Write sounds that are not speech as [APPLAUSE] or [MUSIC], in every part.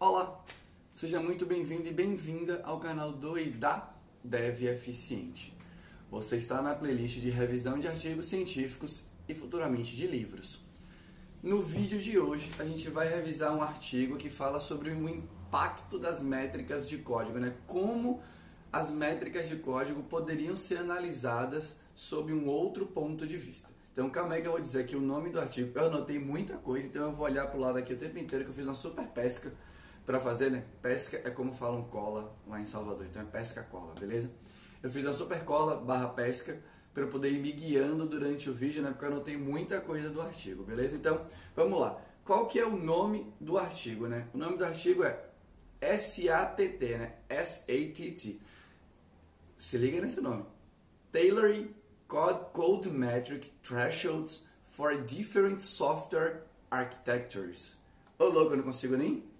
Olá, seja muito bem-vindo e bem-vinda ao canal do e da Dev Eficiente. Você está na playlist de revisão de artigos científicos e futuramente de livros. No vídeo de hoje, a gente vai revisar um artigo que fala sobre o impacto das métricas de código, né? Como as métricas de código poderiam ser analisadas sob um outro ponto de vista. Então, calma aí que eu vou dizer aqui o nome do artigo. Eu anotei muita coisa, então eu vou olhar para o lado aqui o tempo inteiro, que eu fiz uma super pesca para fazer, né? Pesca é como falam cola lá em Salvador, então é pesca cola, beleza? Eu fiz uma super cola barra pesca para eu poder ir me guiando durante o vídeo, né? Porque eu anotei muita coisa do artigo, beleza? Então, vamos lá. Qual que é o nome do artigo, né? O nome do artigo é SATT, né? S-A-T-T. Se liga nesse nome. Tailoring Code Metric Thresholds for Different Software Architectures. Ô louco, eu não consigo nem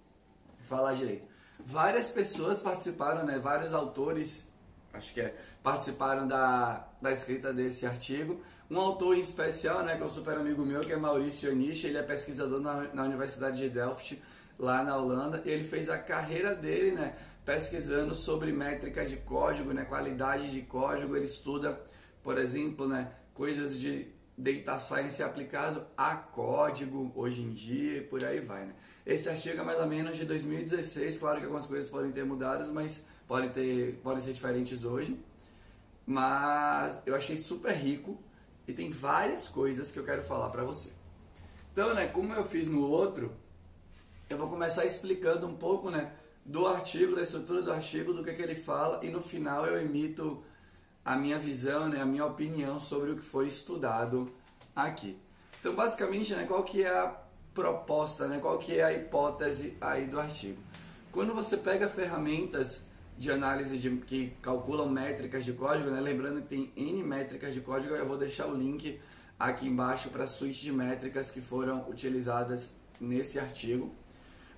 falar direito. Várias pessoas participaram, né? Vários autores, acho que é, participaram da, da escrita desse artigo. Um autor em especial, né, que é um super amigo meu, que é Maurício Anish, ele é pesquisador na, na Universidade de Delft, lá na Holanda, e ele fez a carreira dele, né, pesquisando sobre métrica de código, né, qualidade de código, ele estuda, por exemplo, né, coisas de data science aplicado a código hoje em dia e por aí vai, né. Esse artigo é mais ou menos de 2016, claro que algumas coisas podem ter mudado, mas podem, ter, podem ser diferentes hoje. Mas eu achei super rico e tem várias coisas que eu quero falar para você. Então, né, como eu fiz no outro, eu vou começar explicando um pouco, né, do artigo, da estrutura do artigo, do que, é que ele fala e no final eu emito a minha visão, né, a minha opinião sobre o que foi estudado aqui. Então, basicamente, né, qual que é a proposta, né? qual que é a hipótese aí do artigo. Quando você pega ferramentas de análise de, que calculam métricas de código, né? lembrando que tem N métricas de código, eu vou deixar o link aqui embaixo para a suíte de métricas que foram utilizadas nesse artigo.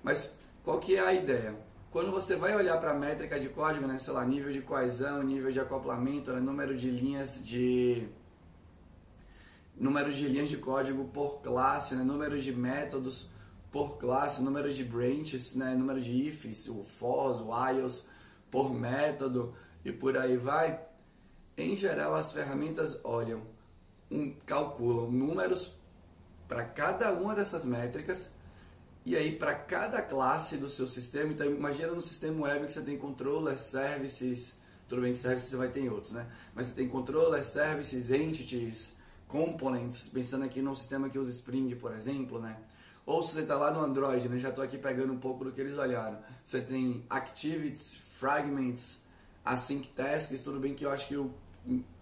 Mas qual que é a ideia? Quando você vai olhar para a métrica de código, né, sei lá, nível de coesão, nível de acoplamento, né, número de linhas de número de linhas de código por classe, né? número de métodos por classe, número de branches, né? número de ifs, o fors, o whiles por método e por aí vai. Em geral, as ferramentas olham, um, calculam números para cada uma dessas métricas e aí para cada classe do seu sistema. Então, imagina no sistema web que você tem controller, services, tudo bem que services você vai ter outros, né? Mas você tem controller, services, entities, components, pensando aqui no sistema que usa Spring, por exemplo, né? Ou se você está lá no Android, né? Já estou aqui pegando um pouco do que eles olharam. Você tem activities, fragments, async tasks, tudo bem que eu acho que o,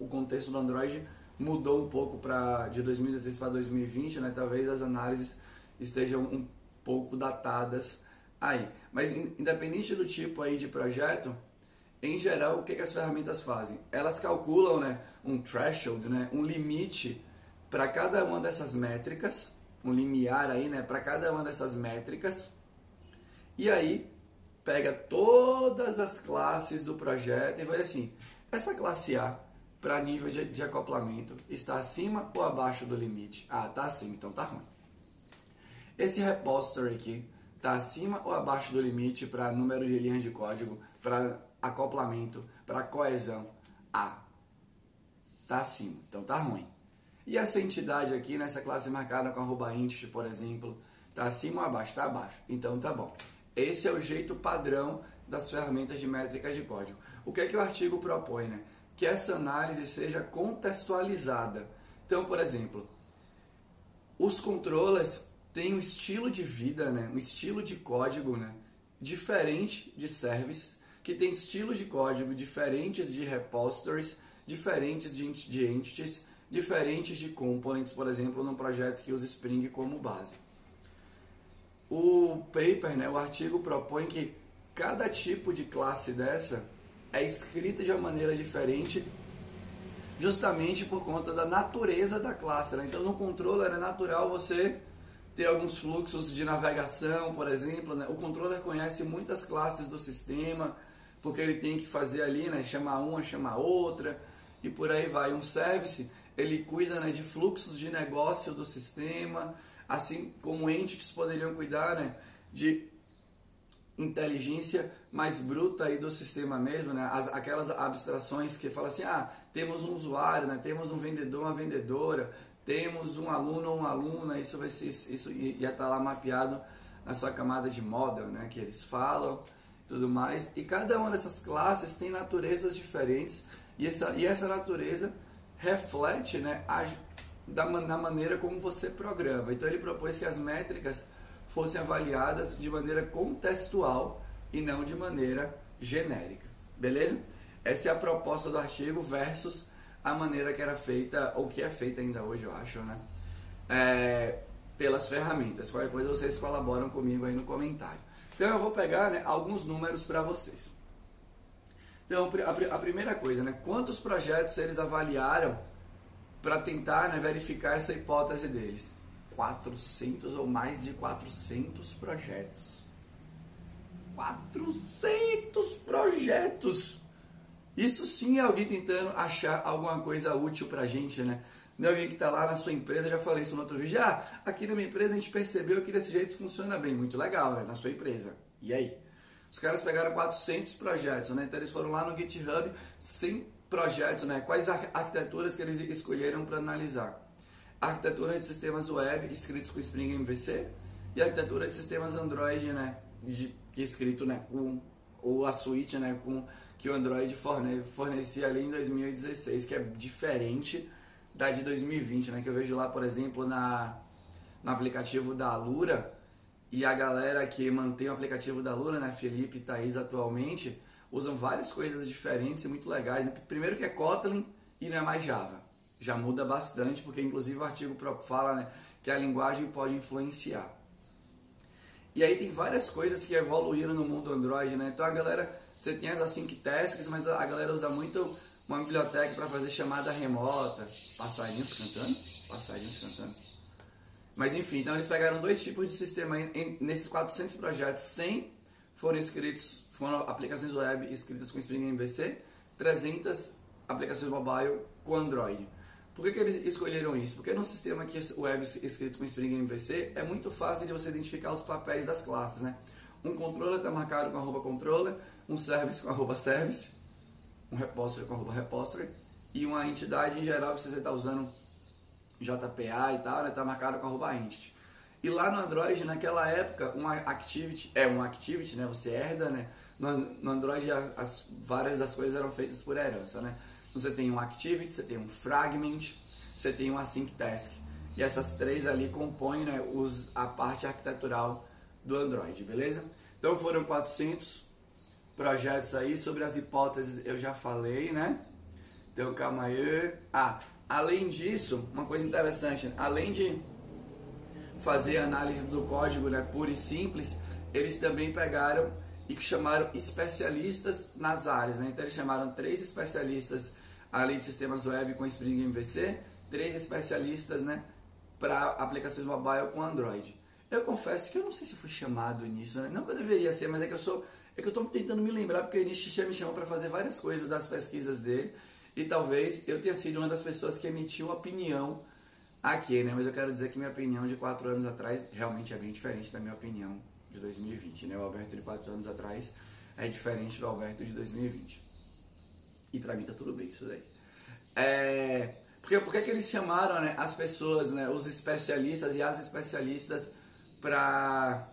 o contexto do Android mudou um pouco para de 2016 para 2020, né? Talvez as análises estejam um pouco datadas aí. Mas independente do tipo aí de projeto, em geral, o que, que as ferramentas fazem? Elas calculam né, um threshold, né, um limite para cada uma dessas métricas, um limiar aí, né, para cada uma dessas métricas, e aí pega todas as classes do projeto e vai assim, essa classe A para nível de, de, acoplamento está acima ou abaixo do limite? Ah, tá acima, então tá ruim. Esse repository aqui está acima ou abaixo do limite para número de linhas de código, para acoplamento, para coesão. A. Tá acima, então tá ruim. E essa entidade aqui, nessa classe marcada com arroba int, por exemplo, tá acima ou abaixo? Tá abaixo. Então tá bom. Esse é o jeito padrão das ferramentas de métricas de código. O que é que o artigo propõe, né? Que essa análise seja contextualizada. Então, por exemplo, os controllers têm um estilo de vida, né? um estilo de código né? diferente de services que tem estilos de código diferentes de repositories, diferentes de, de entities, diferentes de components, por exemplo, num projeto que usa Spring como base. O paper, né, o artigo propõe que cada tipo de classe dessa é escrita de uma maneira diferente, justamente por conta da natureza da classe. Né? Então, no controller é natural você ter alguns fluxos de navegação, por exemplo. Né? O controller conhece muitas classes do sistema, porque ele tem que fazer ali, né, chamar uma, chamar outra e por aí vai. Um service, ele cuida né, de fluxos de negócio do sistema, assim como entities poderiam cuidar né, de inteligência mais bruta aí do sistema mesmo, né? As, aquelas abstrações que fala assim, ah, temos um usuário, né? Temos um vendedor, uma vendedora, temos um aluno ou uma aluna, isso vai ser, isso ia estar tá lá mapeado na sua camada de model, né? Que eles falam, tudo mais. E cada uma dessas classes tem naturezas diferentes e essa, e essa natureza reflete, né? A, da, na maneira como você programa. Então ele propôs que as métricas fossem avaliadas de maneira contextual e não de maneira genérica. Beleza? Essa é a proposta do artigo versus a maneira que era feita, ou que é feita ainda hoje, eu acho, né? É, pelas ferramentas. Qualquer coisa vocês colaboram comigo aí no comentário. Então eu vou pegar né, alguns números para vocês. Então a, a, primeira coisa, né? Quantos projetos eles avaliaram para tentar né, verificar essa hipótese deles? 400 ou mais de 400 projetos. 400 projetos! Isso sim é alguém tentando achar alguma coisa útil pra gente, né? Não é alguém que está lá na sua empresa, já falei isso no outro vídeo, ah, aqui na minha empresa a gente percebeu que desse jeito funciona bem, muito legal, né? Na sua empresa. E aí? Os caras pegaram 400 projetos, né? Então eles foram lá no GitHub, 100 projetos, né? Quais arquiteturas que eles escolheram para analisar? arquitetura de sistemas web escritos com Spring MVC e arquitetura de sistemas Android, né, de, que é escrito, né, com ou a suíte, né, com que o Android forne, fornecia ali em 2016, que é diferente da de 2020, né, que eu vejo lá, por exemplo, na no aplicativo da Lura e a galera que mantém o aplicativo da Lura, né, Felipe e Thaís atualmente, usam várias coisas diferentes e muito legais. Né? Primeiro que é Kotlin e não é mais Java já muda bastante, porque inclusive o artigo próprio fala né, que a linguagem pode influenciar. E aí tem várias coisas que evoluíram no mundo Android, né? Então a galera, você tem as async tasks, mas a galera usa muito uma biblioteca para fazer chamada remota, passarinhos cantando, passarinhos cantando. Mas enfim, então eles pegaram dois tipos de sistema nesses 400 projetos, 100 foram escritos, foram aplicações web escritas com Spring MVC, 300 aplicações mobile com Android. Por que, que eles escolheram isso? Porque no sistema que o web escrito com Spring MVC é muito fácil de você identificar os papéis das classes, né? Um controller está marcado com arroba controller, um service com arroba service, um repository com arroba repository e uma entidade em geral, você está usando JPA e tal, está né, tá marcado com arroba entity. E lá no Android, naquela época, uma activity é uma activity, né? Você herda, né? No, no Android, as, várias das coisas eram feitas por herança, né? Você tem um activity, você tem um fragment, você tem um async task. E essas três ali compõem né, os, a parte arquitetural do Android, beleza? Então foram 400 projetos aí. Sobre as hipóteses eu já falei, né? Então calma aí. Ah, além disso, uma coisa interessante, além de fazer análise do código né, puro e simples, eles também pegaram e chamaram especialistas nas áreas. Né? Então eles chamaram três especialistas além de sistemas web com Spring MVC, três especialistas né, para aplicações mobile com Android. Eu confesso que eu não sei se fui chamado nisso, né? não que eu deveria ser, mas é que eu sou, é que eu estou tentando me lembrar porque o Inish me chamou para fazer várias coisas das pesquisas dele e talvez eu tenha sido uma das pessoas que emitiu opinião aqui, né? Mas eu quero dizer que minha opinião de quatro anos atrás realmente é bem diferente da minha opinião de 2020, né? O Alberto de quatro anos atrás é diferente do Alberto de 2020. E para mim tá tudo bem isso daí. É, porque, por que eles chamaram né, as pessoas, né, os especialistas e as especialistas para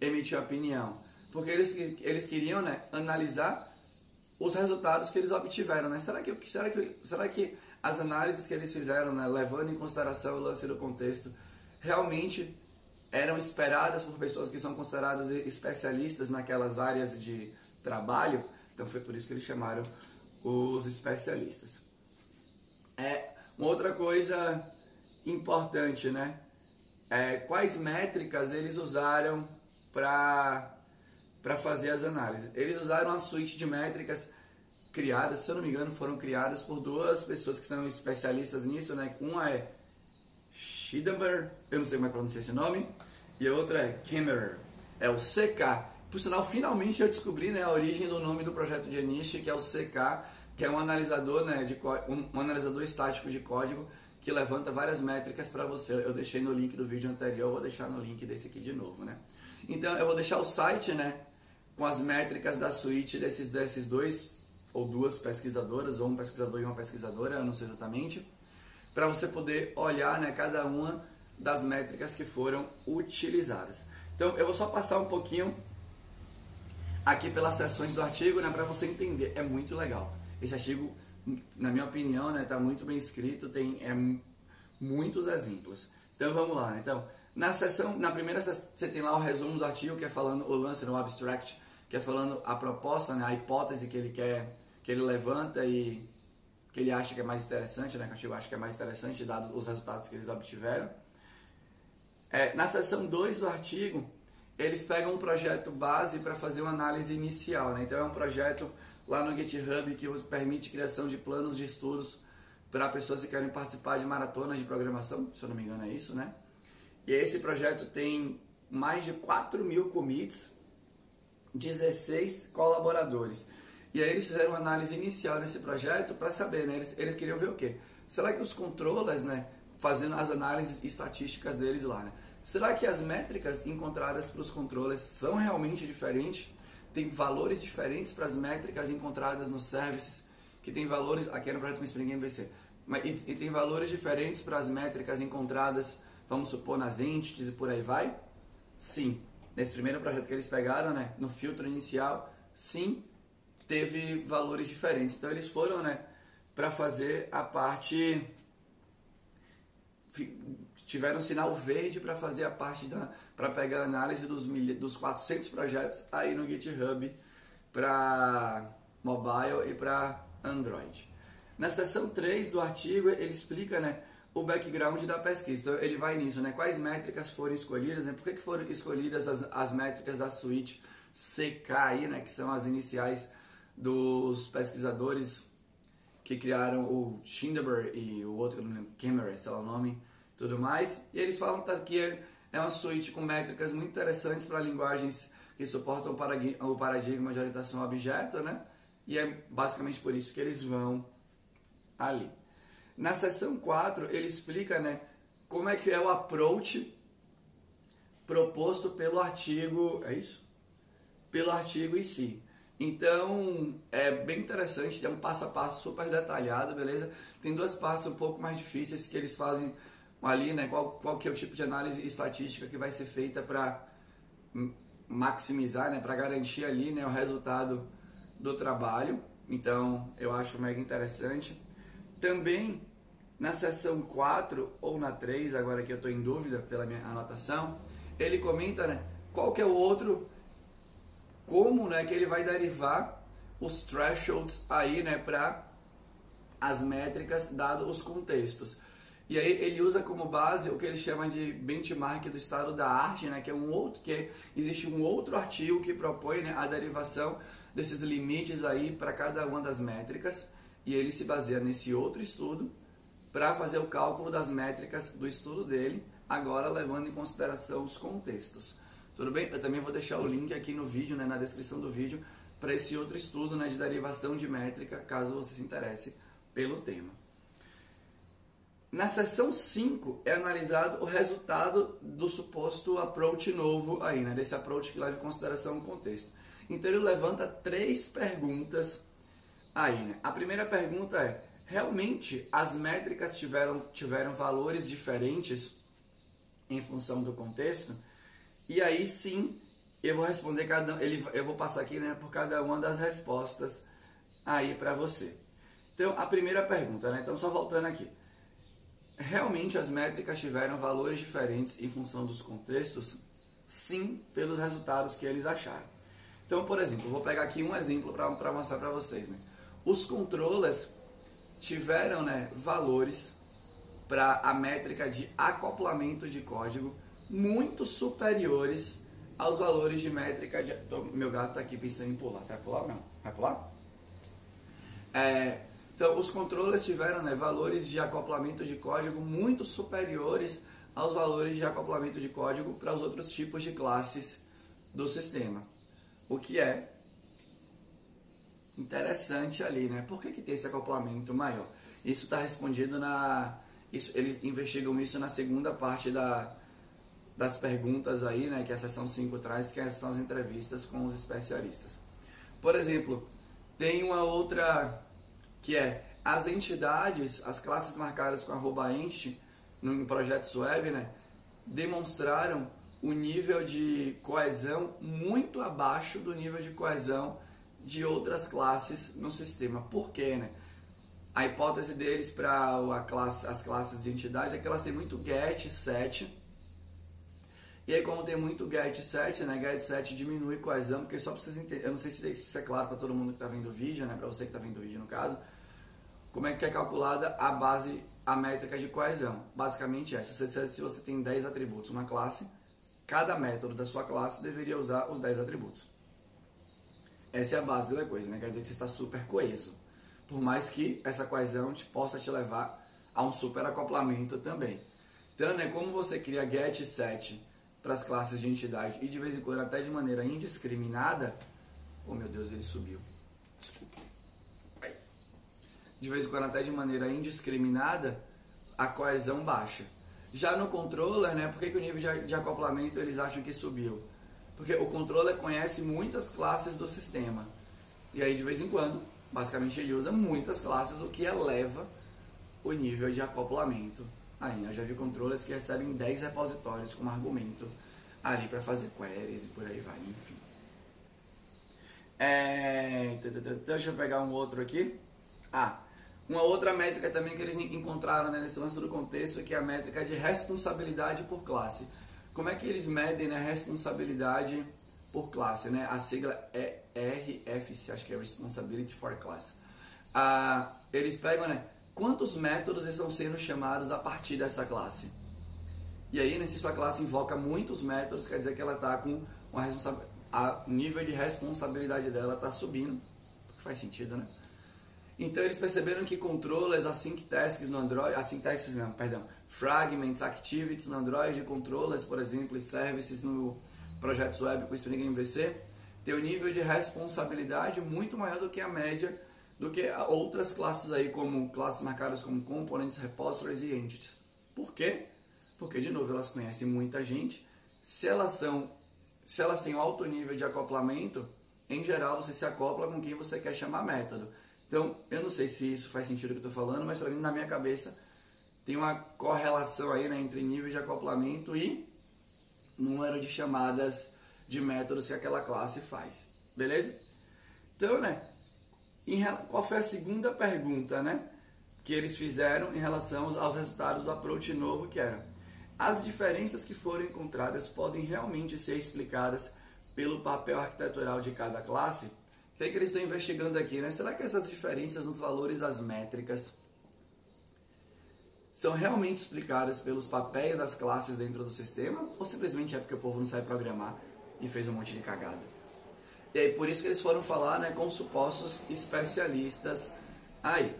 emitir opinião? Porque eles, eles queriam né, analisar os resultados que eles obtiveram. Né? Será, que, será, que, será que as análises que eles fizeram, né, levando em consideração o lance do contexto, realmente eram esperadas por pessoas que são consideradas especialistas naquelas áreas de trabalho? Então foi por isso que eles chamaram os especialistas. É uma outra coisa importante, né? É, quais métricas eles usaram para para fazer as análises? Eles usaram uma suíte de métricas criadas, se eu não me engano, foram criadas por duas pessoas que são especialistas nisso, né? Uma é Schidemer, eu não sei como é pronunciar esse nome, e a outra é Kimmerer. É o CK. Por sinal, finalmente eu descobri né, a origem do nome do projeto de Anish, que é o CK, que é um analisador, né, de, um, um analisador estático de código que levanta várias métricas para você. Eu deixei no link do vídeo anterior, vou deixar no link desse aqui de novo, né? Então eu vou deixar o site, né, com as métricas da suíte desses, desses dois ou duas pesquisadoras, ou um pesquisador e uma pesquisadora, não sei exatamente, para você poder olhar né, cada uma das métricas que foram utilizadas. Então eu vou só passar um pouquinho aqui pelas seções do artigo, né, para você entender. É muito legal. Esse artigo, na minha opinião, né, tá muito bem escrito, tem é, muitos exemplos. Então vamos lá. Então na seção, na primeira você tem lá o resumo do artigo que é falando o lance no abstract, que é falando a proposta, né, a hipótese que ele quer, que ele levanta e que ele acha que é mais interessante, né, que o artigo acha que é mais interessante dados os resultados que eles obtiveram. É, na seção 2 do artigo, eles pegam um projeto base para fazer uma análise inicial. Né? Então é um projeto lá no GitHub que permite criação de planos de estudos para pessoas que querem participar de maratonas de programação, se eu não me engano é isso, né? E esse projeto tem mais de 4 mil commits, 16 colaboradores. E aí eles fizeram uma análise inicial nesse projeto para saber, né? Eles, eles queriam ver o quê? Será que os controllers, né? Fazendo as análises estatísticas deles lá, né? Será que as métricas encontradas para os controles são realmente diferentes? Tem valores diferentes para as métricas encontradas nos services, que tem valores, aqui no projeto com Spring MVC, mas, e, e tem valores diferentes para as métricas encontradas, vamos supor, nas entities e por aí vai? Sim. Nesse primeiro projeto que eles pegaram, né, no filtro inicial, sim, teve valores diferentes. Então eles foram, né, para fazer a parte tiveram sinal verde para fazer a parte da para pegar a análise dos dos 400 projetos aí no GitHub para mobile e para Android. Na seção 3 do artigo, ele explica, né, o background da pesquisa. Então, ele vai nisso, né, quais métricas foram escolhidas, né, por que, que foram escolhidas as, as métricas da suíte CK aí, né, que são as iniciais dos pesquisadores que criaram o Schinderberg e o outro, Cameron, sei lá o nome, tudo mais. E eles falam que é uma suíte com métricas muito interessantes para linguagens que suportam o paradigma de orientação a objeto, né? E é basicamente por isso que eles vão ali. Na seção 4, ele explica, né, como é que é o approach proposto pelo artigo, é isso? Pelo artigo em si. Então, é bem interessante, tem um passo a passo super detalhado, beleza? Tem duas partes um pouco mais difíceis que eles fazem ali, né, qual, qual que é o tipo de análise estatística que vai ser feita para maximizar, né, para garantir ali, né, o resultado do trabalho. Então, eu acho mega interessante. Também na seção 4 ou na 3, agora que eu estou em dúvida pela minha anotação, ele comenta, né, qual que é o outro como, né, que ele vai derivar os thresholds aí, né, para as métricas dado os contextos. E aí ele usa como base o que ele chama de benchmark do estado da arte, né, que é um outro que existe um outro artigo que propõe né, a derivação desses limites aí para cada uma das métricas e ele se baseia nesse outro estudo para fazer o cálculo das métricas do estudo dele, agora levando em consideração os contextos. Tudo bem? Eu também vou deixar o link aqui no vídeo, né, na descrição do vídeo, para esse outro estudo né, de derivação de métrica, caso você se interesse pelo tema. Na seção 5 é analisado o resultado do suposto approach novo aí, né? Desse approach que leva em consideração o contexto. Então ele levanta três perguntas aí, né? A primeira pergunta é: realmente as métricas tiveram, tiveram valores diferentes em função do contexto? E aí sim, eu vou responder cada ele eu vou passar aqui, né, por cada uma das respostas aí para você. Então, a primeira pergunta, né? Então só voltando aqui realmente as métricas tiveram valores diferentes em função dos contextos? Sim, pelos resultados que eles acharam. Então, por exemplo, vou pegar aqui um exemplo para mostrar para vocês. Né? Os controllers tiveram né, valores para a métrica de acoplamento de código muito superiores aos valores de métrica de. Meu gato está aqui pensando em pular. Você vai pular ou não? Vai pular? É, então, os controles tiveram né, valores de acoplamento de código muito superiores aos valores de acoplamento de código para os outros tipos de classes do sistema. O que é interessante ali, né? Por que, que tem esse acoplamento maior? Isso está respondido na. Isso, eles investigam isso na segunda parte da, das perguntas aí, né, que a seção 5 traz, que são as entrevistas com os especialistas. Por exemplo, tem uma outra que é as entidades, as classes marcadas com arroba entity no projetos web, né, demonstraram o nível de coesão muito abaixo do nível de coesão de outras classes no sistema. Por quê, né? A hipótese deles para classe, as classes de entidade é que elas têm muito get, set. E aí, como tem muito get set, né? Get set diminui coesão, porque só precisa entender. Eu não sei se isso é claro para todo mundo que está vendo o vídeo, né? Para você que está vendo o vídeo no caso. Como é que é calculada a base, a métrica de coesão? Basicamente é: se você, se você tem 10 atributos uma classe, cada método da sua classe deveria usar os 10 atributos. Essa é a base da coisa, né? Quer dizer que você está super coeso. Por mais que essa coesão te possa te levar a um super acoplamento também. Então, né, como você cria get set para as classes de entidade e de vez em quando até de maneira indiscriminada, oh meu Deus, ele subiu. Desculpa. De vez em quando até de maneira indiscriminada, a coesão baixa. Já no controller, né, por que, que o nível de, de acoplamento eles acham que subiu? Porque o controller conhece muitas classes do sistema. E aí, de vez em quando, basicamente ele usa muitas classes, o que eleva o nível de acoplamento. Aí, eu já vi controllers que recebem 10 repositórios como argumento ali para fazer queries e por aí vai, enfim. É... Deixa eu pegar um outro aqui. Ah, uma outra métrica também que eles encontraram né, nesse lance do contexto, que é a métrica de responsabilidade por classe. Como é que eles medem a né, responsabilidade por classe? Né? A sigla é RFC, acho que é Responsibility for Class. Ah, eles pegam né, quantos métodos estão sendo chamados a partir dessa classe. E aí, né, se sua classe invoca muitos métodos, quer dizer que ela está com uma responsabilidade. O nível de responsabilidade dela está subindo. Faz sentido, né? Então eles perceberam que controllers, async tasks no Android, async tasks não, perdão, fragments, activities no Android, controllers, por exemplo, e services no projetos web com Spring MVC, tem um nível de responsabilidade muito maior do que a média do que outras classes aí, como classes marcadas como components, repositories e entities. Por quê? Porque, de novo, elas conhecem muita gente. Se elas são, se elas têm um alto nível de acoplamento, em geral você se acopla com quem você quer chamar método. Então, eu não sei se isso faz sentido o que eu estou falando, mas para mim, na minha cabeça, tem uma correlação aí né, entre nível de acoplamento e número de chamadas de métodos que aquela classe faz. Beleza? Então, né, em, qual foi a segunda pergunta, né, que eles fizeram em relação aos, resultados do approach novo, que era as diferenças que foram encontradas podem realmente ser explicadas pelo papel arquitetural de cada classe? O que, é que eles estão investigando aqui? Né? Será que essas diferenças nos valores das métricas são realmente explicadas pelos papéis das classes dentro do sistema? Ou simplesmente é porque o povo não sabe programar e fez um monte de cagada? E aí, por isso que eles foram falar né, com supostos especialistas aí.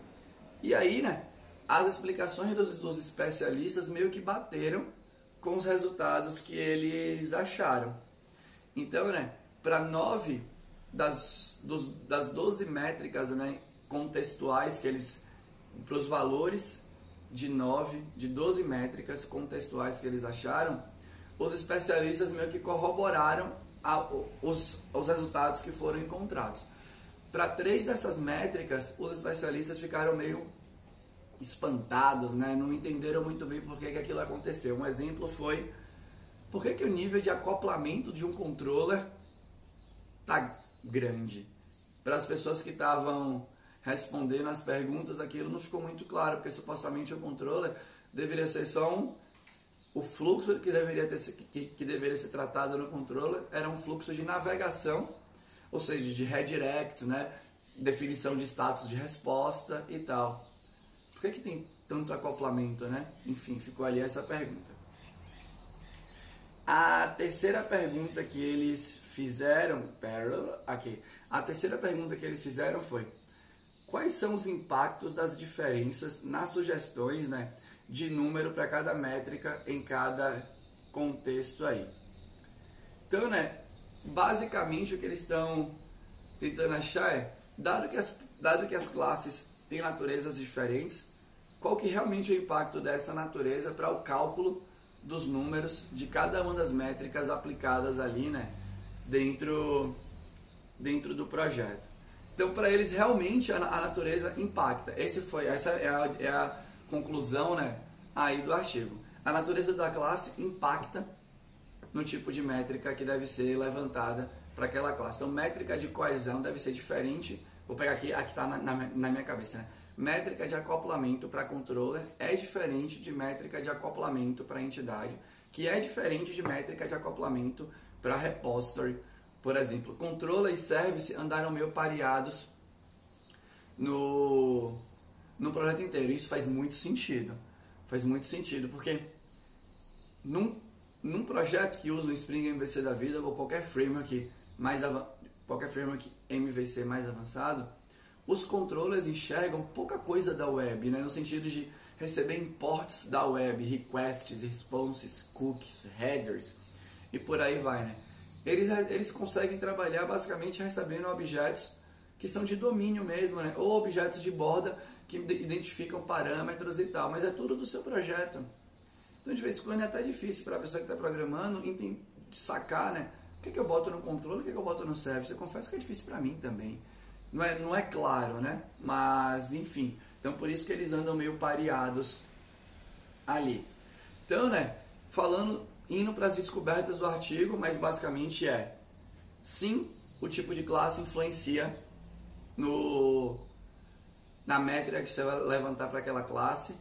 E aí, né, as explicações dos, dos especialistas meio que bateram com os resultados que eles acharam. Então, né, para nove das, dos, das 12 métricas né, contextuais que eles, para os valores de 9, de 12 métricas contextuais que eles acharam, os especialistas meio que corroboraram a, os, os resultados que foram encontrados. Para três dessas métricas, os especialistas ficaram meio espantados, né? não entenderam muito bem por que, que aquilo aconteceu. Um exemplo foi por que, que o nível de acoplamento de um controller está grande. Para as pessoas que estavam respondendo as perguntas, aquilo não ficou muito claro, porque supostamente o controller deveria ser só um. O fluxo que deveria, ter, que, que deveria ser tratado no controller era um fluxo de navegação, ou seja, de redirect, né? definição de status de resposta e tal. Por que, que tem tanto acoplamento, né? Enfim, ficou ali essa pergunta. A terceira pergunta que eles fizeram, aqui. A terceira pergunta que eles fizeram foi: quais são os impactos das diferenças nas sugestões, né, de número para cada métrica em cada contexto aí? Então, né, basicamente o que eles estão tentando achar é, dado que as, dado que as classes têm naturezas diferentes, qual que realmente é o impacto dessa natureza para o cálculo dos números de cada uma das métricas aplicadas ali, né, dentro, dentro do projeto. Então, para eles, realmente a, a, natureza impacta. Esse foi, essa é a, é a conclusão né, aí do artigo. A natureza da classe impacta no tipo de métrica que deve ser levantada para aquela classe. Então, métrica de coesão deve ser diferente. Vou pegar aqui, aqui está na, na, na minha cabeça, né? métrica de acoplamento para controller é diferente de métrica de acoplamento para entidade, que é diferente de métrica de acoplamento para repository. Por exemplo, controller e service andaram meio pareados no, no projeto inteiro. Isso faz muito sentido. Faz muito sentido, porque num, num projeto que usa o Spring MVC da vida ou qualquer framework mais qualquer framework MVC mais avançado, os controllers enxergam pouca coisa da web, né? no sentido de receber imports da web, requests, responses, cookies, headers e por aí vai. Né? Eles, eles conseguem trabalhar basicamente recebendo objetos que são de domínio mesmo, né? ou objetos de borda que identificam parâmetros e tal, mas é tudo do seu projeto. Então, de vez em quando é até difícil para a pessoa que está programando sacar, né? O que, que eu boto no controle, o que, que eu boto no service. Eu confesso que é difícil para mim também não é, não é claro, né? Mas, enfim. Então, por isso que eles andam meio pareados ali. Então, né? Falando, indo para as descobertas do artigo, mas basicamente é: sim, o tipo de classe influencia no na métrica que você vai levantar para aquela classe.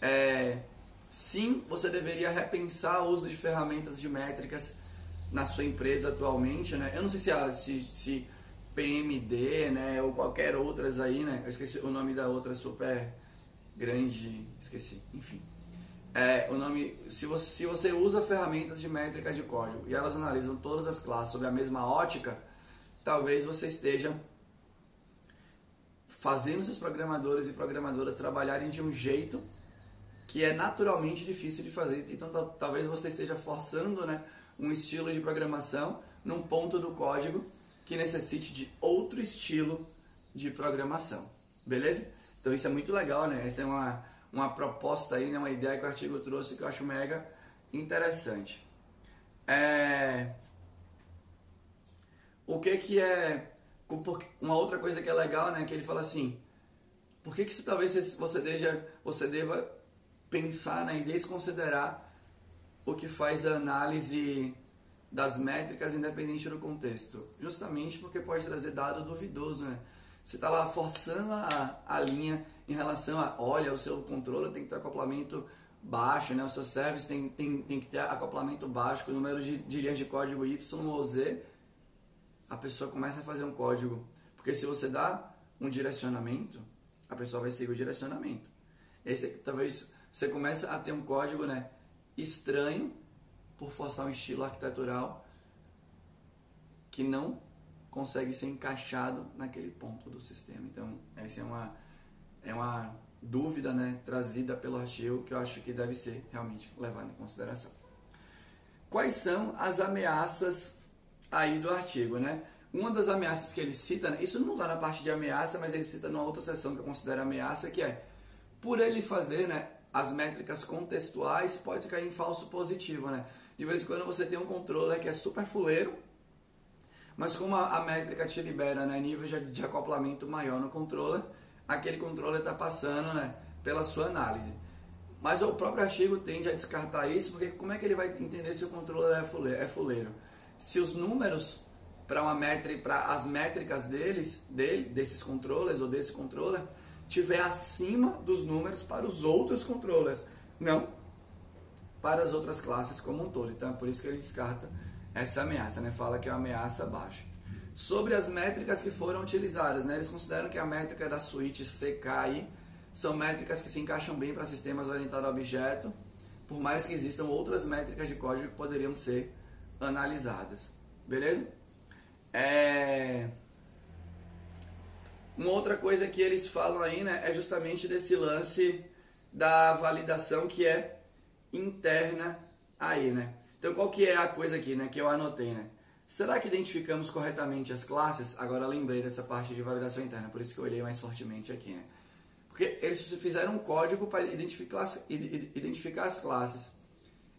É, sim, você deveria repensar o uso de ferramentas de métricas na sua empresa atualmente, né? Eu não sei se, se, se PMD, né, ou qualquer outras aí, né? Eu esqueci o nome da outra super grande, esqueci, enfim. É, o nome, se você, se você usa ferramentas de métrica de código e elas analisam todas as classes sob a mesma ótica, talvez você esteja fazendo seus programadores e programadoras trabalharem de um jeito que é naturalmente difícil de fazer. Então, talvez você esteja forçando né, um estilo de programação num ponto do código que necessite de outro estilo de programação. Beleza? Então isso é muito legal, né? Essa é uma, uma proposta aí, né? uma ideia que o artigo trouxe que eu acho mega interessante. É... O que que é... Uma outra coisa que é legal, né? Que ele fala assim, por que que se, talvez você, deja, você deva pensar né, e desconsiderar o que faz a análise das métricas independente do contexto? Justamente porque pode trazer dado duvidoso, né? Você está lá forçando a, a linha em relação a, olha, o seu controle tem que ter acoplamento baixo, né? O seu service tem, tem, tem que ter acoplamento baixo, o número de, de linhas de código Y ou Z. A pessoa começa a fazer um código. Porque se você dá um direcionamento, a pessoa vai seguir o direcionamento. Esse talvez você comece a ter um código, né, estranho por forçar um estilo arquitetural que não consegue ser encaixado naquele ponto do sistema. Então, essa é uma, é uma dúvida né, trazida pelo artigo que eu acho que deve ser realmente levada em consideração. Quais são as ameaças aí do artigo? Né? Uma das ameaças que ele cita, né, isso não está na parte de ameaça, mas ele cita numa outra seção que eu considero ameaça, que é por ele fazer né, as métricas contextuais, pode cair em falso positivo. Né? De vez em quando você tem um controller que é super fuleiro, mas como a, a métrica te libera né, nível de, de acoplamento maior no controller, aquele controller está passando né, pela sua análise. Mas o próprio artigo tende a descartar isso, porque como é que ele vai entender se o controller é fuleiro? É fuleiro? Se os números para uma métrica, para as métricas deles, dele, desses controllers ou desse controller, tiver acima dos números para os outros controllers. Não, para as outras classes como um todo. Então é por isso que ele descarta essa ameaça, né? fala que é uma ameaça baixa. Sobre as métricas que foram utilizadas, né? eles consideram que a métrica da suíte CKI são métricas que se encaixam bem para sistemas orientados a objeto, por mais que existam outras métricas de código que poderiam ser analisadas. Beleza? É... Uma outra coisa que eles falam aí né, é justamente desse lance da validação que é interna aí, né? Então, qual que é a coisa aqui, né, que eu anotei, né? Será que identificamos corretamente as classes? Agora lembrei dessa parte de validação interna, por isso que eu olhei mais fortemente aqui, né? Porque eles fizeram um código para identificar, as classes.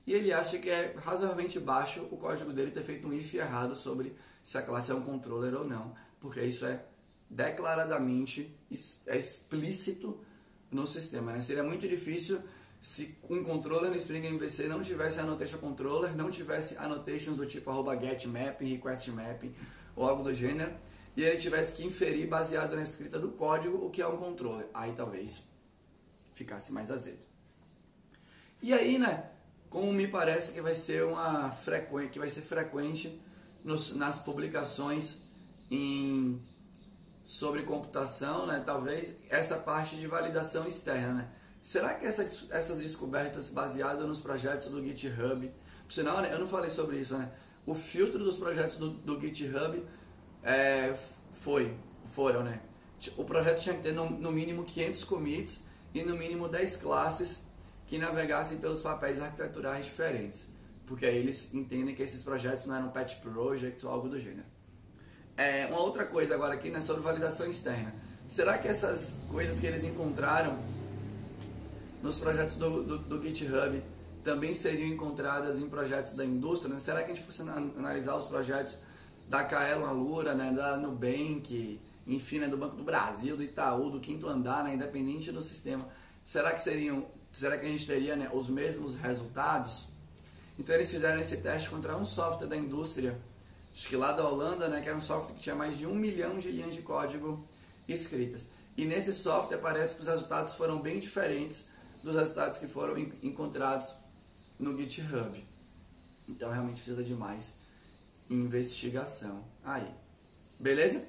e ele acha que é razoavelmente baixo o código dele ter feito um if errado sobre se a classe é um controller ou não, porque isso é declaradamente é explícito no sistema. Né? Seria muito difícil se um controller no Spring MVC não tivesse annotation controller, não tivesse annotations do tipo arroba getMapping, requestMapping ou algo do gênero, e ele tivesse que inferir baseado na escrita do código o que é um controller. Aí talvez ficasse mais azedo. E aí, né, como me parece que vai ser uma frequente, que vai ser frequente nos, nas publicações em sobre computação, né, talvez essa parte de validação externa, né? Será que essas, essas descobertas baseadas nos projetos do GitHub, por sinal, né, eu não falei sobre isso, né? O filtro dos projetos do, do GitHub é, foi, foram, né? O projeto tinha que ter no, no mínimo 500 commits e no mínimo 10 classes que navegassem pelos papéis arquiteturais diferentes, porque aí eles entendem que esses projetos não eram pet projects ou algo do gênero. É, uma outra coisa agora aqui, né, sobre validação externa. Será que essas coisas que eles encontraram nos projetos do, do, do GitHub também seriam encontradas em projetos da indústria? Né? Será que a gente fosse analisar os projetos da Kaelon Alura, né, da Nubank, enfim, né, do Banco do Brasil, do Itaú, do Quinto Andar, né, independente do sistema, será que seriam, será que a gente teria né, os mesmos resultados? Então eles fizeram esse teste contra um software da indústria, acho que lá da Holanda, né, que era um software que tinha mais de um milhão de linhas de código escritas. E nesse software parece que os resultados foram bem diferentes dos resultados que foram encontrados no GitHub. Então realmente precisa de mais investigação. Aí, beleza?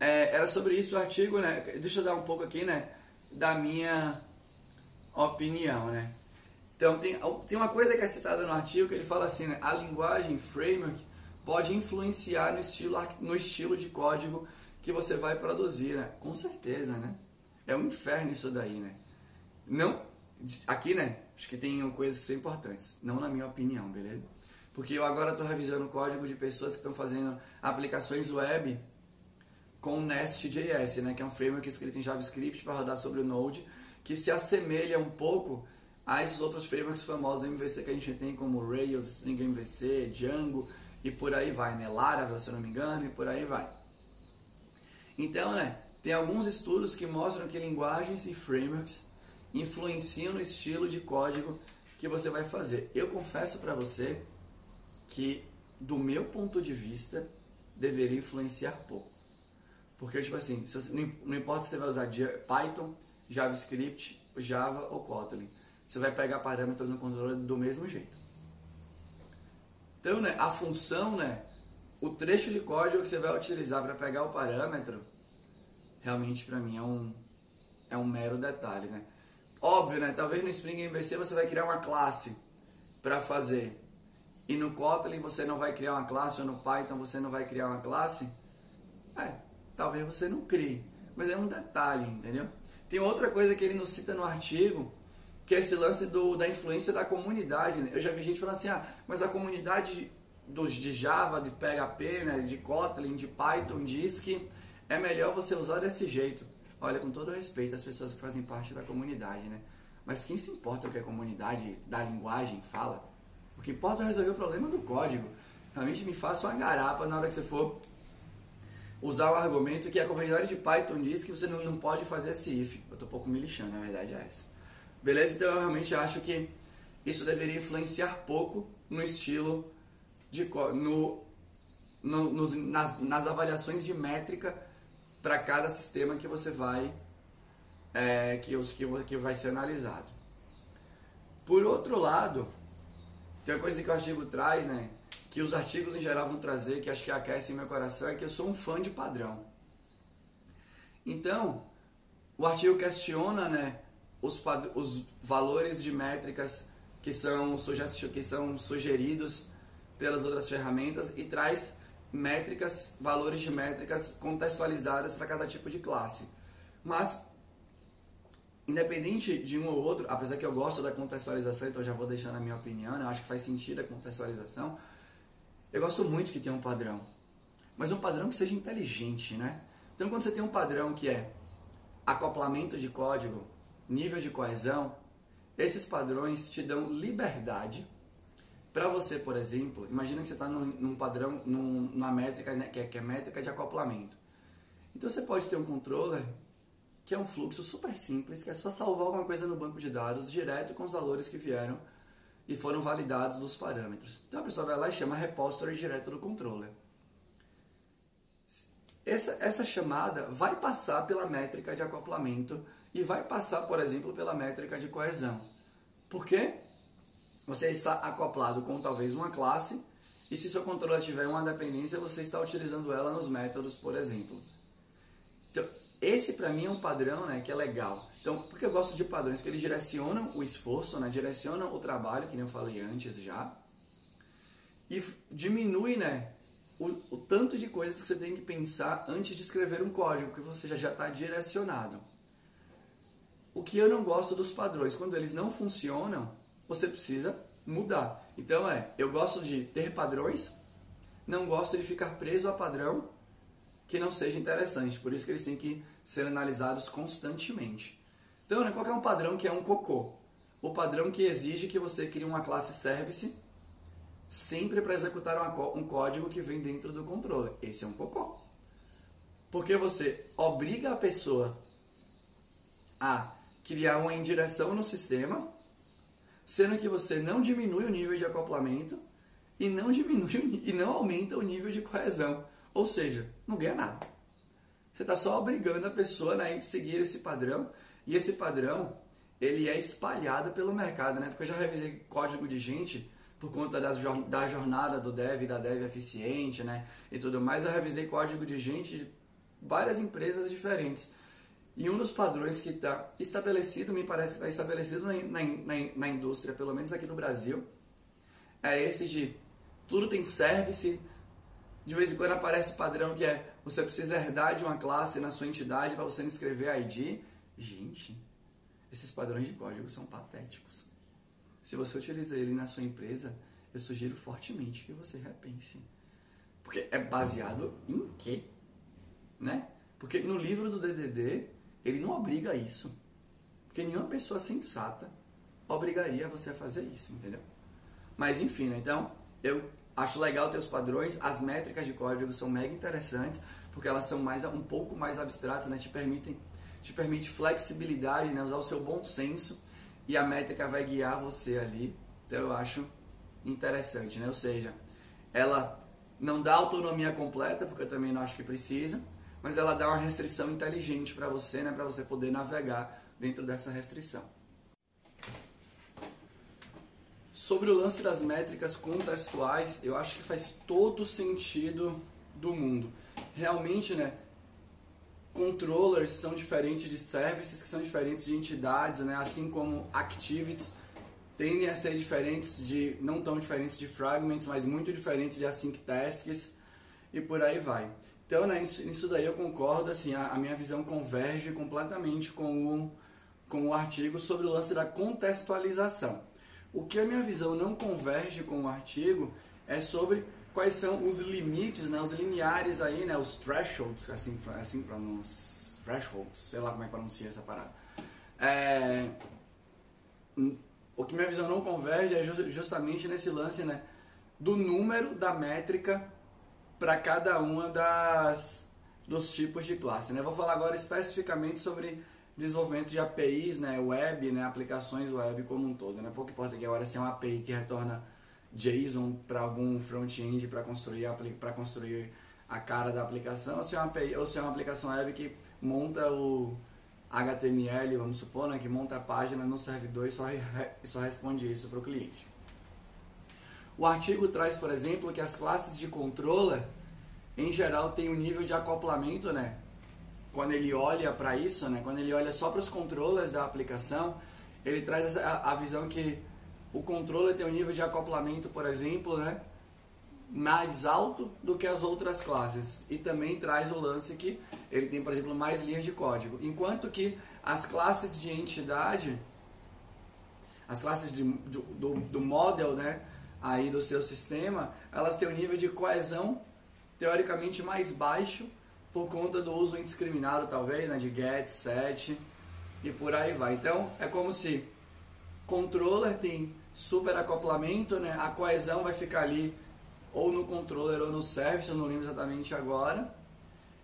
É, era sobre isso o artigo, né? Deixa eu dar um pouco aqui, né? Da minha opinião, né? Então tem, tem uma coisa que é citada no artigo que ele fala assim, né? A linguagem framework pode influenciar no estilo, no estilo de código que você vai produzir, né? Com certeza, né? É um inferno isso daí, né? Não, aqui, né? Acho que tem coisas que são importantes, não na minha opinião, beleza? Porque eu agora estou revisando o código de pessoas que estão fazendo aplicações web com Nest.js, né? Que é um framework escrito em JavaScript para rodar sobre o Node, que se assemelha um pouco a esses outros frameworks famosos MVC que a gente tem, como Rails, Spring MVC, Django e por aí vai, né? Laravel, se eu não me engano, e por aí vai. Então, né? Tem alguns estudos que mostram que linguagens e frameworks influenciam no estilo de código que você vai fazer. Eu confesso para você que, do meu ponto de vista, deveria influenciar pouco. Porque, tipo assim, não importa se você vai usar Python, JavaScript, Java ou Kotlin, você vai pegar parâmetros no controller do mesmo jeito. Então, né, a função, né, o trecho de código que você vai utilizar para pegar o parâmetro, realmente para mim é um, é um mero detalhe, né? Óbvio, né? Talvez no Spring MVC você vai criar uma classe para fazer. E no Kotlin você não vai criar uma classe, ou no Python você não vai criar uma classe. É, talvez você não crie. Mas é um detalhe, entendeu? Tem outra coisa que ele nos cita no artigo, que é esse lance do, da influência da comunidade. Né? Eu já vi gente falando assim, ah, mas a comunidade dos, de Java, de PHP, né, de Kotlin, de Python diz que é melhor você usar desse jeito. Olha, com todo respeito às pessoas que fazem parte da comunidade, né? Mas quem se importa o que a comunidade da linguagem fala? O que importa é resolver o problema do código. Realmente me faça uma garapa na hora que você for usar o argumento que a comunidade de Python diz que você não, não pode fazer esse if. Eu estou um pouco me lixando, na verdade é essa. Beleza? Então eu realmente acho que isso deveria influenciar pouco no estilo de no, no nos, nas, nas avaliações de métrica para cada sistema que você vai é, que, que, que vai ser analisado. Por outro lado, tem uma coisa que o artigo traz, né? Que os artigos em geral vão trazer, que acho que aquece meu coração, é que eu sou um fã de padrão. Então, o artigo questiona, né? Os, os valores de métricas que são, que são sugeridos pelas outras ferramentas e traz métricas, valores de métricas contextualizadas para cada tipo de classe. Mas, independente de um ou outro, apesar que eu gosto da contextualização, então já vou deixar na minha opinião, né? eu acho que faz sentido a contextualização, eu gosto muito que tenha um padrão. Mas um padrão que seja inteligente, né? Então, quando você tem um padrão que é acoplamento de código, nível de coesão, esses padrões te dão liberdade para você, por exemplo, imagina que você está num, num, padrão, num, numa métrica, né, que, é, que é métrica de acoplamento. Então você pode ter um controller que é um fluxo super simples, que é só salvar alguma coisa no banco de dados direto com os valores que vieram e foram validados dos parâmetros. Então a pessoa vai lá e chama repository direto do controller. Essa, essa chamada vai passar pela métrica de acoplamento e vai passar, por exemplo, pela métrica de coesão. Por quê? Você está acoplado com talvez uma classe e se seu controller tiver uma dependência, você está utilizando ela nos métodos, por exemplo. Então, esse para mim é um padrão né, que é legal. Então, porque eu gosto de padrões que eles direcionam o esforço, né, direcionam o trabalho, que nem eu falei antes já, e diminui né, o, o tanto de coisas que você tem que pensar antes de escrever um código, porque você já está direcionado. O que eu não gosto dos padrões, quando eles não funcionam, você precisa mudar. Então é, eu gosto de ter padrões, não gosto de ficar preso a padrão que não seja interessante. Por isso que eles têm que ser analisados constantemente. Então, né, qual é um padrão que é um cocô? O padrão que exige que você crie uma classe service sempre para executar um código que vem dentro do controller. Esse é um cocô. Porque você obriga a pessoa a criar uma indireção no sistema, sendo que você não diminui o nível de acoplamento e não diminui e não aumenta o nível de coesão. Ou seja, não ganha nada. Você está só obrigando a pessoa né, a seguir esse padrão e esse padrão ele é espalhado pelo mercado, né? Porque eu já revisei código de gente por conta das, da jornada do dev, da dev eficiente, né? E tudo mais, eu revisei código de gente de várias empresas diferentes. E um dos padrões que está estabelecido, me parece que está estabelecido na, na, na, na, indústria, pelo menos aqui no Brasil, é esse de tudo tem service. De vez em quando aparece padrão que é você precisa herdar de uma classe na sua entidade para você escrever ID. Gente, esses padrões de código são patéticos. Se você utiliza ele na sua empresa, eu sugiro fortemente que você repense. Porque é baseado em quê? Né? Porque no livro do DDD, ele não obriga isso. Porque nenhuma pessoa sensata obrigaria você a fazer isso, entendeu? Mas enfim, né? então eu acho legal ter os padrões, as métricas de código são mega interessantes, porque elas são mais um pouco mais abstratas, né? Te permitem te permite flexibilidade, né? usar o seu bom senso e a métrica vai guiar você ali. Então eu acho interessante, né? Ou seja, ela não dá autonomia completa, porque eu também não acho que precisa, mas ela dá uma restrição inteligente para você, né? Para você poder navegar dentro dessa restrição. Sobre o lance das métricas contextuais, eu acho que faz todo sentido do mundo. Realmente, né? controllers são diferentes de services, que são diferentes de entidades, né? assim como activities tendem a ser diferentes de, não tão diferentes de fragments, mas muito diferentes de async tasks e por aí vai. Então, né, nisso, nisso daí eu concordo, assim, a, a, minha visão converge completamente com o, com o artigo sobre o lance da contextualização. O que a minha visão não converge com o artigo é sobre quais são os limites, né, os limiares aí, né, os thresholds, assim, assim nos thresholds, sei lá como é que pronuncia essa parada. É, o que minha visão não converge é justamente nesse lance, né, do número da métrica para cada uma das dos tipos de classe, né? Vou falar agora especificamente sobre desenvolvimento de APIs, né, web, né, aplicações web como um todo, né? Pouco importa que agora se é uma API que retorna JSON para algum front-end para construir para construir a cara da aplicação ou se é uma API, ou se é uma aplicação web que monta o HTML, vamos supor, né, que monta a página no servidor e só, re, [LAUGHS] só responde isso para o cliente. O artigo traz, por exemplo, que as classes de controller, em geral, têm um nível de acoplamento, né? Quando ele olha para isso, né? Quando ele olha só para os controllers da aplicação, ele traz a, a visão que o controller tem um nível de acoplamento, por exemplo, né, mais alto do que as outras classes. E também traz o lance que ele tem, por exemplo, mais linhas de código. Enquanto que as classes de entidade, as classes de, do, do, do model, né, aí do seu sistema, elas têm um nível de coesão teoricamente mais baixo por conta do uso indiscriminado, talvez, né, de get, set e por aí vai. Então, é como se controller tem super acoplamento, né? A coesão vai ficar ali ou no controller ou no service, eu não lembro exatamente agora.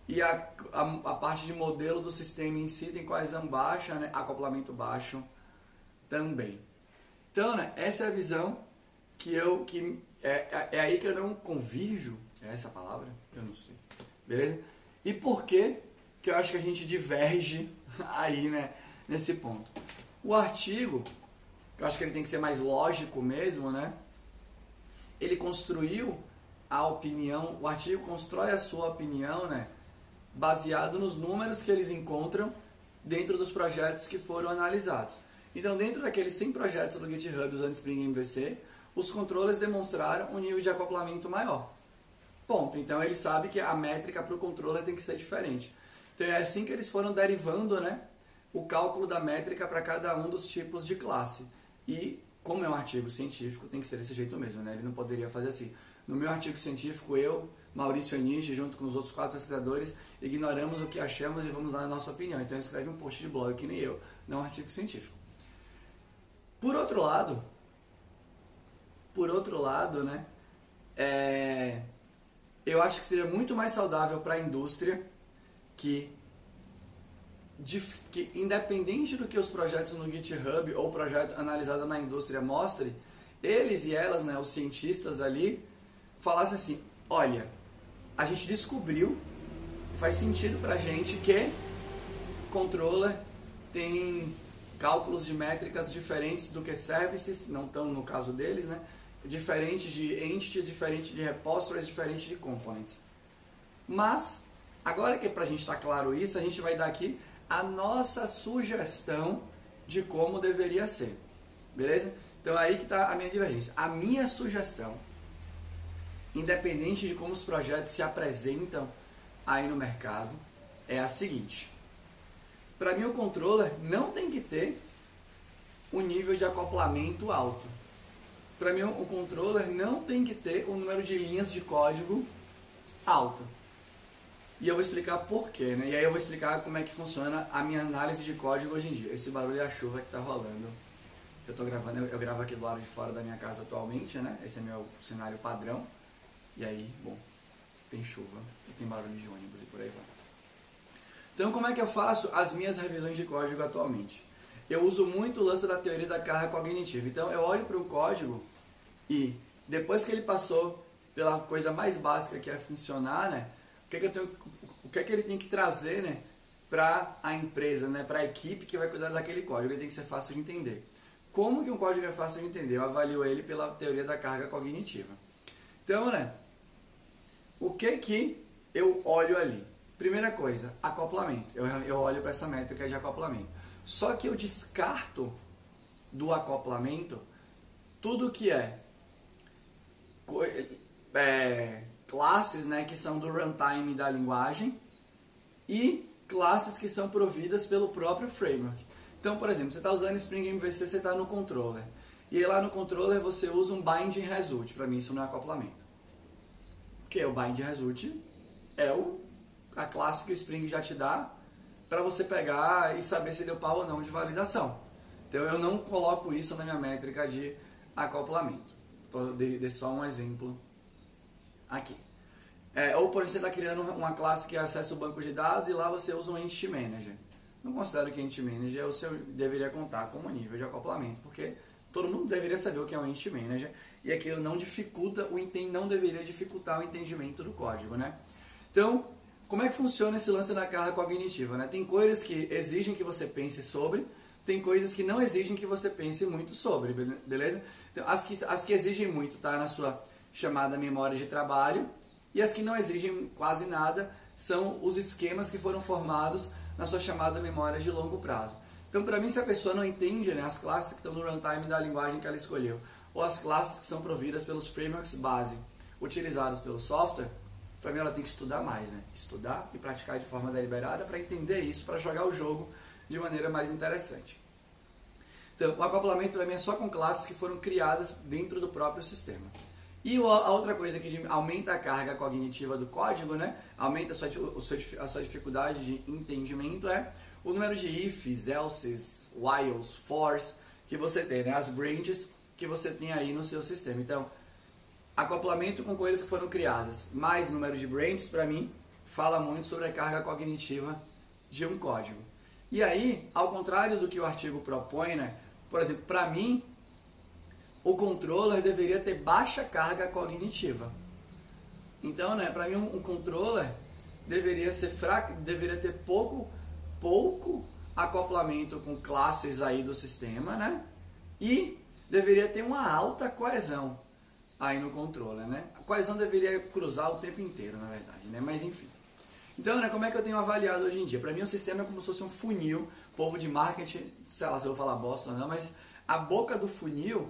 E a, a, a parte de modelo do sistema em si tem coesão baixa, né? acoplamento baixo também. Então, né, essa é a visão que eu que é, é, é, aí que eu não convirjo, é essa palavra? Eu não sei. Beleza? E por que que eu acho que a gente diverge [LAUGHS] aí, né, nesse ponto? O artigo, eu acho que ele tem que ser mais lógico mesmo, né? Ele construiu a opinião, o artigo constrói a sua opinião, né, baseado nos números que eles encontram dentro dos projetos que foram analisados. Então, dentro daqueles 100 projetos do GitHub usando Spring MVC, os controles demonstraram um nível de acoplamento maior. Ponto. Então, ele sabe que a métrica para o controller tem que ser diferente. Então, é assim que eles foram derivando né, o cálculo da métrica para cada um dos tipos de classe. E, como é um artigo científico, tem que ser desse jeito mesmo. Né? Ele não poderia fazer assim. No meu artigo científico, eu, Maurício Aniche, junto com os outros quatro pesquisadores, ignoramos o que achamos e vamos dar a nossa opinião. Então, escreve um post de blog que nem eu, não um artigo científico. Por outro lado, por outro lado, né, é, eu acho que seria muito mais saudável para a indústria que, de, que, independente do que os projetos no GitHub ou projeto analisado na indústria mostre, eles e elas, né, os cientistas ali, falassem assim, olha, a gente descobriu, faz sentido para a gente que controller tem cálculos de métricas diferentes do que services, não estão no caso deles, né? Diferentes de entities, diferente de repositories, diferente de components. Mas, agora que é para a gente estar tá claro isso, a gente vai dar aqui a nossa sugestão de como deveria ser. Beleza? Então aí que está a minha divergência. A minha sugestão, independente de como os projetos se apresentam aí no mercado, é a seguinte. Para mim, o controller não tem que ter um nível de acoplamento alto. Para mim, o controller não tem que ter um número de linhas de código alto. E eu vou explicar por quê, né? E aí eu vou explicar como é que funciona a minha análise de código hoje em dia. Esse barulho é a chuva que está rolando. Eu estou gravando, eu, eu gravo aqui do lado de fora da minha casa atualmente, né? Esse é meu cenário padrão. E aí, bom, tem chuva e tem barulho de ônibus e por aí vai. Então, como é que eu faço as minhas revisões de código atualmente? Eu uso muito o lance da teoria da carga cognitiva. Então, eu olho para o código e depois que ele passou pela coisa mais básica que é funcionar, né? O que, é que, eu tenho, o que, é que ele tem que trazer, né? Para a empresa, né? Para a equipe que vai cuidar daquele código. Ele tem que ser fácil de entender. Como que um código é fácil de entender? Eu avalio ele pela teoria da carga cognitiva. Então, né? O que que eu olho ali? Primeira coisa, acoplamento. Eu, eu olho para essa métrica de acoplamento. Só que eu descarto do acoplamento tudo que é, é classes né, que são do runtime da linguagem e classes que são providas pelo próprio framework. Então, por exemplo, você está usando Spring MVC, você está no controller. E aí lá no controller você usa um binding result. Para mim isso não é acoplamento. Porque o binding result é o a classe que o Spring já te dá para você pegar e saber se deu pau ou não de validação. Então eu não coloco isso na minha métrica de acoplamento. Dei, dei só um exemplo aqui. É, ou por você está criando uma classe que acessa o banco de dados e lá você usa um Entity Manager. Não considero que Entity Manager é o seu deveria contar como nível de acoplamento, porque todo mundo deveria saber o que é um Entity Manager e aquilo não dificulta o não deveria dificultar o entendimento do código, né? Então, como é que funciona esse lance da carga cognitiva? Né? Tem coisas que exigem que você pense sobre, tem coisas que não exigem que você pense muito sobre, beleza? Então, as que, as que exigem muito tá na sua chamada memória de trabalho e as que não exigem quase nada são os esquemas que foram formados na sua chamada memória de longo prazo. Então, para mim, se a pessoa não entende né, as classes que estão no runtime da linguagem que ela escolheu, ou as classes que são providas pelos frameworks base utilizados pelo software, para mim ela tem que estudar mais, né? Estudar e praticar de forma deliberada para entender isso, para jogar o jogo de maneira mais interessante. Então, o acoplamento para mim é só com classes que foram criadas dentro do próprio sistema. E a outra coisa que aumenta a carga cognitiva do código, né? Aumenta a sua, a sua dificuldade de entendimento é o número de ifs, elses, whiles, fors que você tem, né? As branches que você tem aí no seu sistema. Então, acoplamento com coisas que foram criadas, mais número de branches, para mim, fala muito sobre a carga cognitiva de um código. E aí, ao contrário do que o artigo propõe, né? Por exemplo, para mim, o controller deveria ter baixa carga cognitiva. Então, né, para mim um controller deveria ser fraco, deveria ter pouco pouco acoplamento com classes aí do sistema, né? E deveria ter uma alta coesão aí no controller, né? A coesão deveria cruzar o tempo inteiro, na verdade, né? Mas enfim. Então, né, como é que eu tenho avaliado hoje em dia? Para mim o sistema é como se fosse um funil, povo de marketing, sei lá se eu vou falar bosta ou não, mas a boca do funil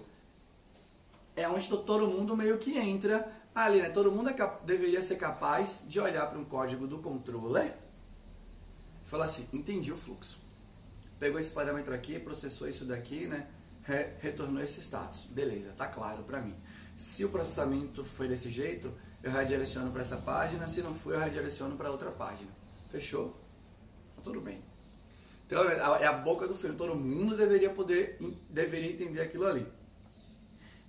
é onde todo mundo meio que entra ali, né? Todo mundo é deveria ser capaz de olhar para um código do controller e falar assim, entendi o fluxo. Pegou esse parâmetro aqui, processou isso daqui, né? Re retornou esse status. Beleza, tá claro para mim. Se o processamento foi desse jeito, eu redireciono para essa página, se não for, eu redireciono para outra página. Fechou? Tá tudo bem. Então é a boca do filho, todo mundo deveria poder, deveria entender aquilo ali.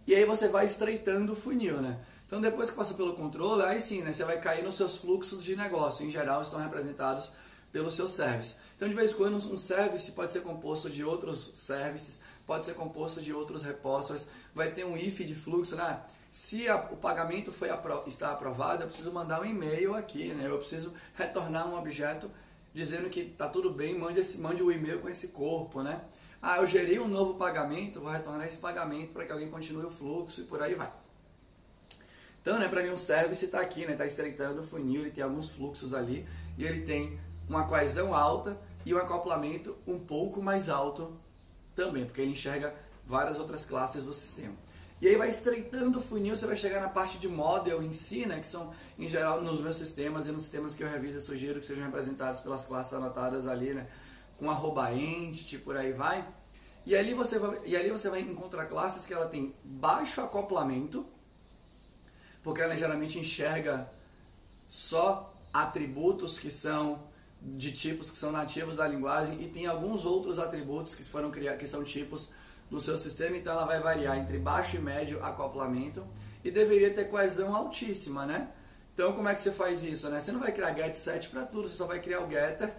E aí você vai estreitando o funil, né? Então depois que passa pelo controle, aí sim, né, você vai cair nos seus fluxos de negócio. Em geral, estão representados pelo seu service. Então de vez em quando um service pode ser composto de outros services, pode ser composto de outros repositories, vai ter um if de fluxo, né? Se a, o pagamento foi apro está aprovado, eu preciso mandar um e-mail aqui, né? Eu preciso retornar um objeto dizendo que está tudo bem, mande, esse, mande o e-mail com esse corpo, né? Ah, eu gerei um novo pagamento, vou retornar esse pagamento para que alguém continue o fluxo e por aí vai. Então, né, para mim, um service está aqui, né, está estreitando o funil, ele tem alguns fluxos ali e ele tem uma coesão alta e um acoplamento um pouco mais alto também, porque ele enxerga várias outras classes do sistema. E aí vai estreitando o funil, você vai chegar na parte de model em si, né, que são, em geral, nos meus sistemas e nos sistemas que eu reviso, eu sugiro que sejam representados pelas classes anotadas ali, né, com arroba entity, por aí vai. E ali você vai, e ali você vai encontrar classes que ela tem baixo acoplamento, porque ela geralmente enxerga só atributos que são de tipos que são nativos da linguagem e tem alguns outros atributos que foram criados que são tipos no seu sistema, então ela vai variar entre baixo e médio acoplamento e deveria ter coesão altíssima, né? Então como é que você faz isso, né? Você não vai criar get set para tudo, você só vai criar o getter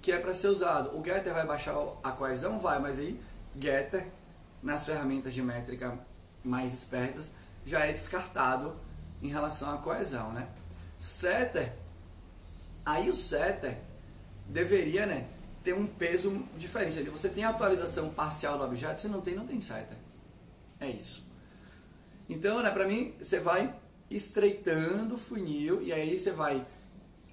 que é para ser usado. O getter vai baixar a coesão? Vai, mas aí getter nas ferramentas de métrica mais espertas já é descartado em relação à coesão, né? Setter, aí o setter deveria, né, ter um peso diferente. Você tem a atualização parcial do objeto, se não tem, não tem setter. É isso. Então, né, para mim, você vai estreitando o funil e aí você vai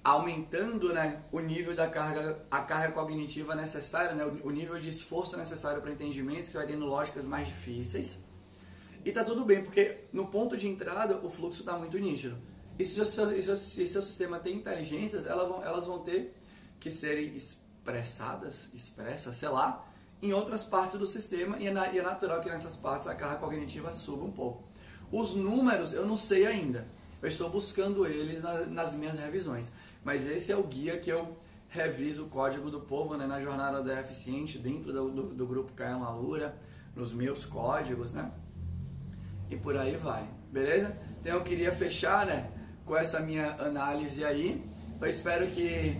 aumentando né, o nível da carga, a carga cognitiva necessária, né, o nível de esforço necessário para entendimento, que você vai tendo lógicas mais difíceis. E tá tudo bem, porque no ponto de entrada o fluxo está muito nítido. E se o seu, se seu sistema tem inteligências, elas vão, elas vão ter que serem expressadas, expressas, sei lá, em outras partes do sistema e é, na, e é natural que nessas partes a carga cognitiva suba um pouco. Os números eu não sei ainda, eu estou buscando eles na, nas minhas revisões. Mas esse é o guia que eu reviso o código do povo né, na jornada da eficiente dentro do, do, do grupo Caia Malura, nos meus códigos, né? E por aí vai, beleza? Então eu queria fechar, né, com essa minha análise aí. Eu espero que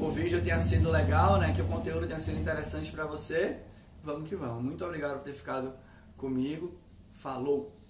o vídeo tenha sido legal, né, que o conteúdo tenha sido interessante para você. Vamos que vamos. Muito obrigado por ter ficado comigo. Falou!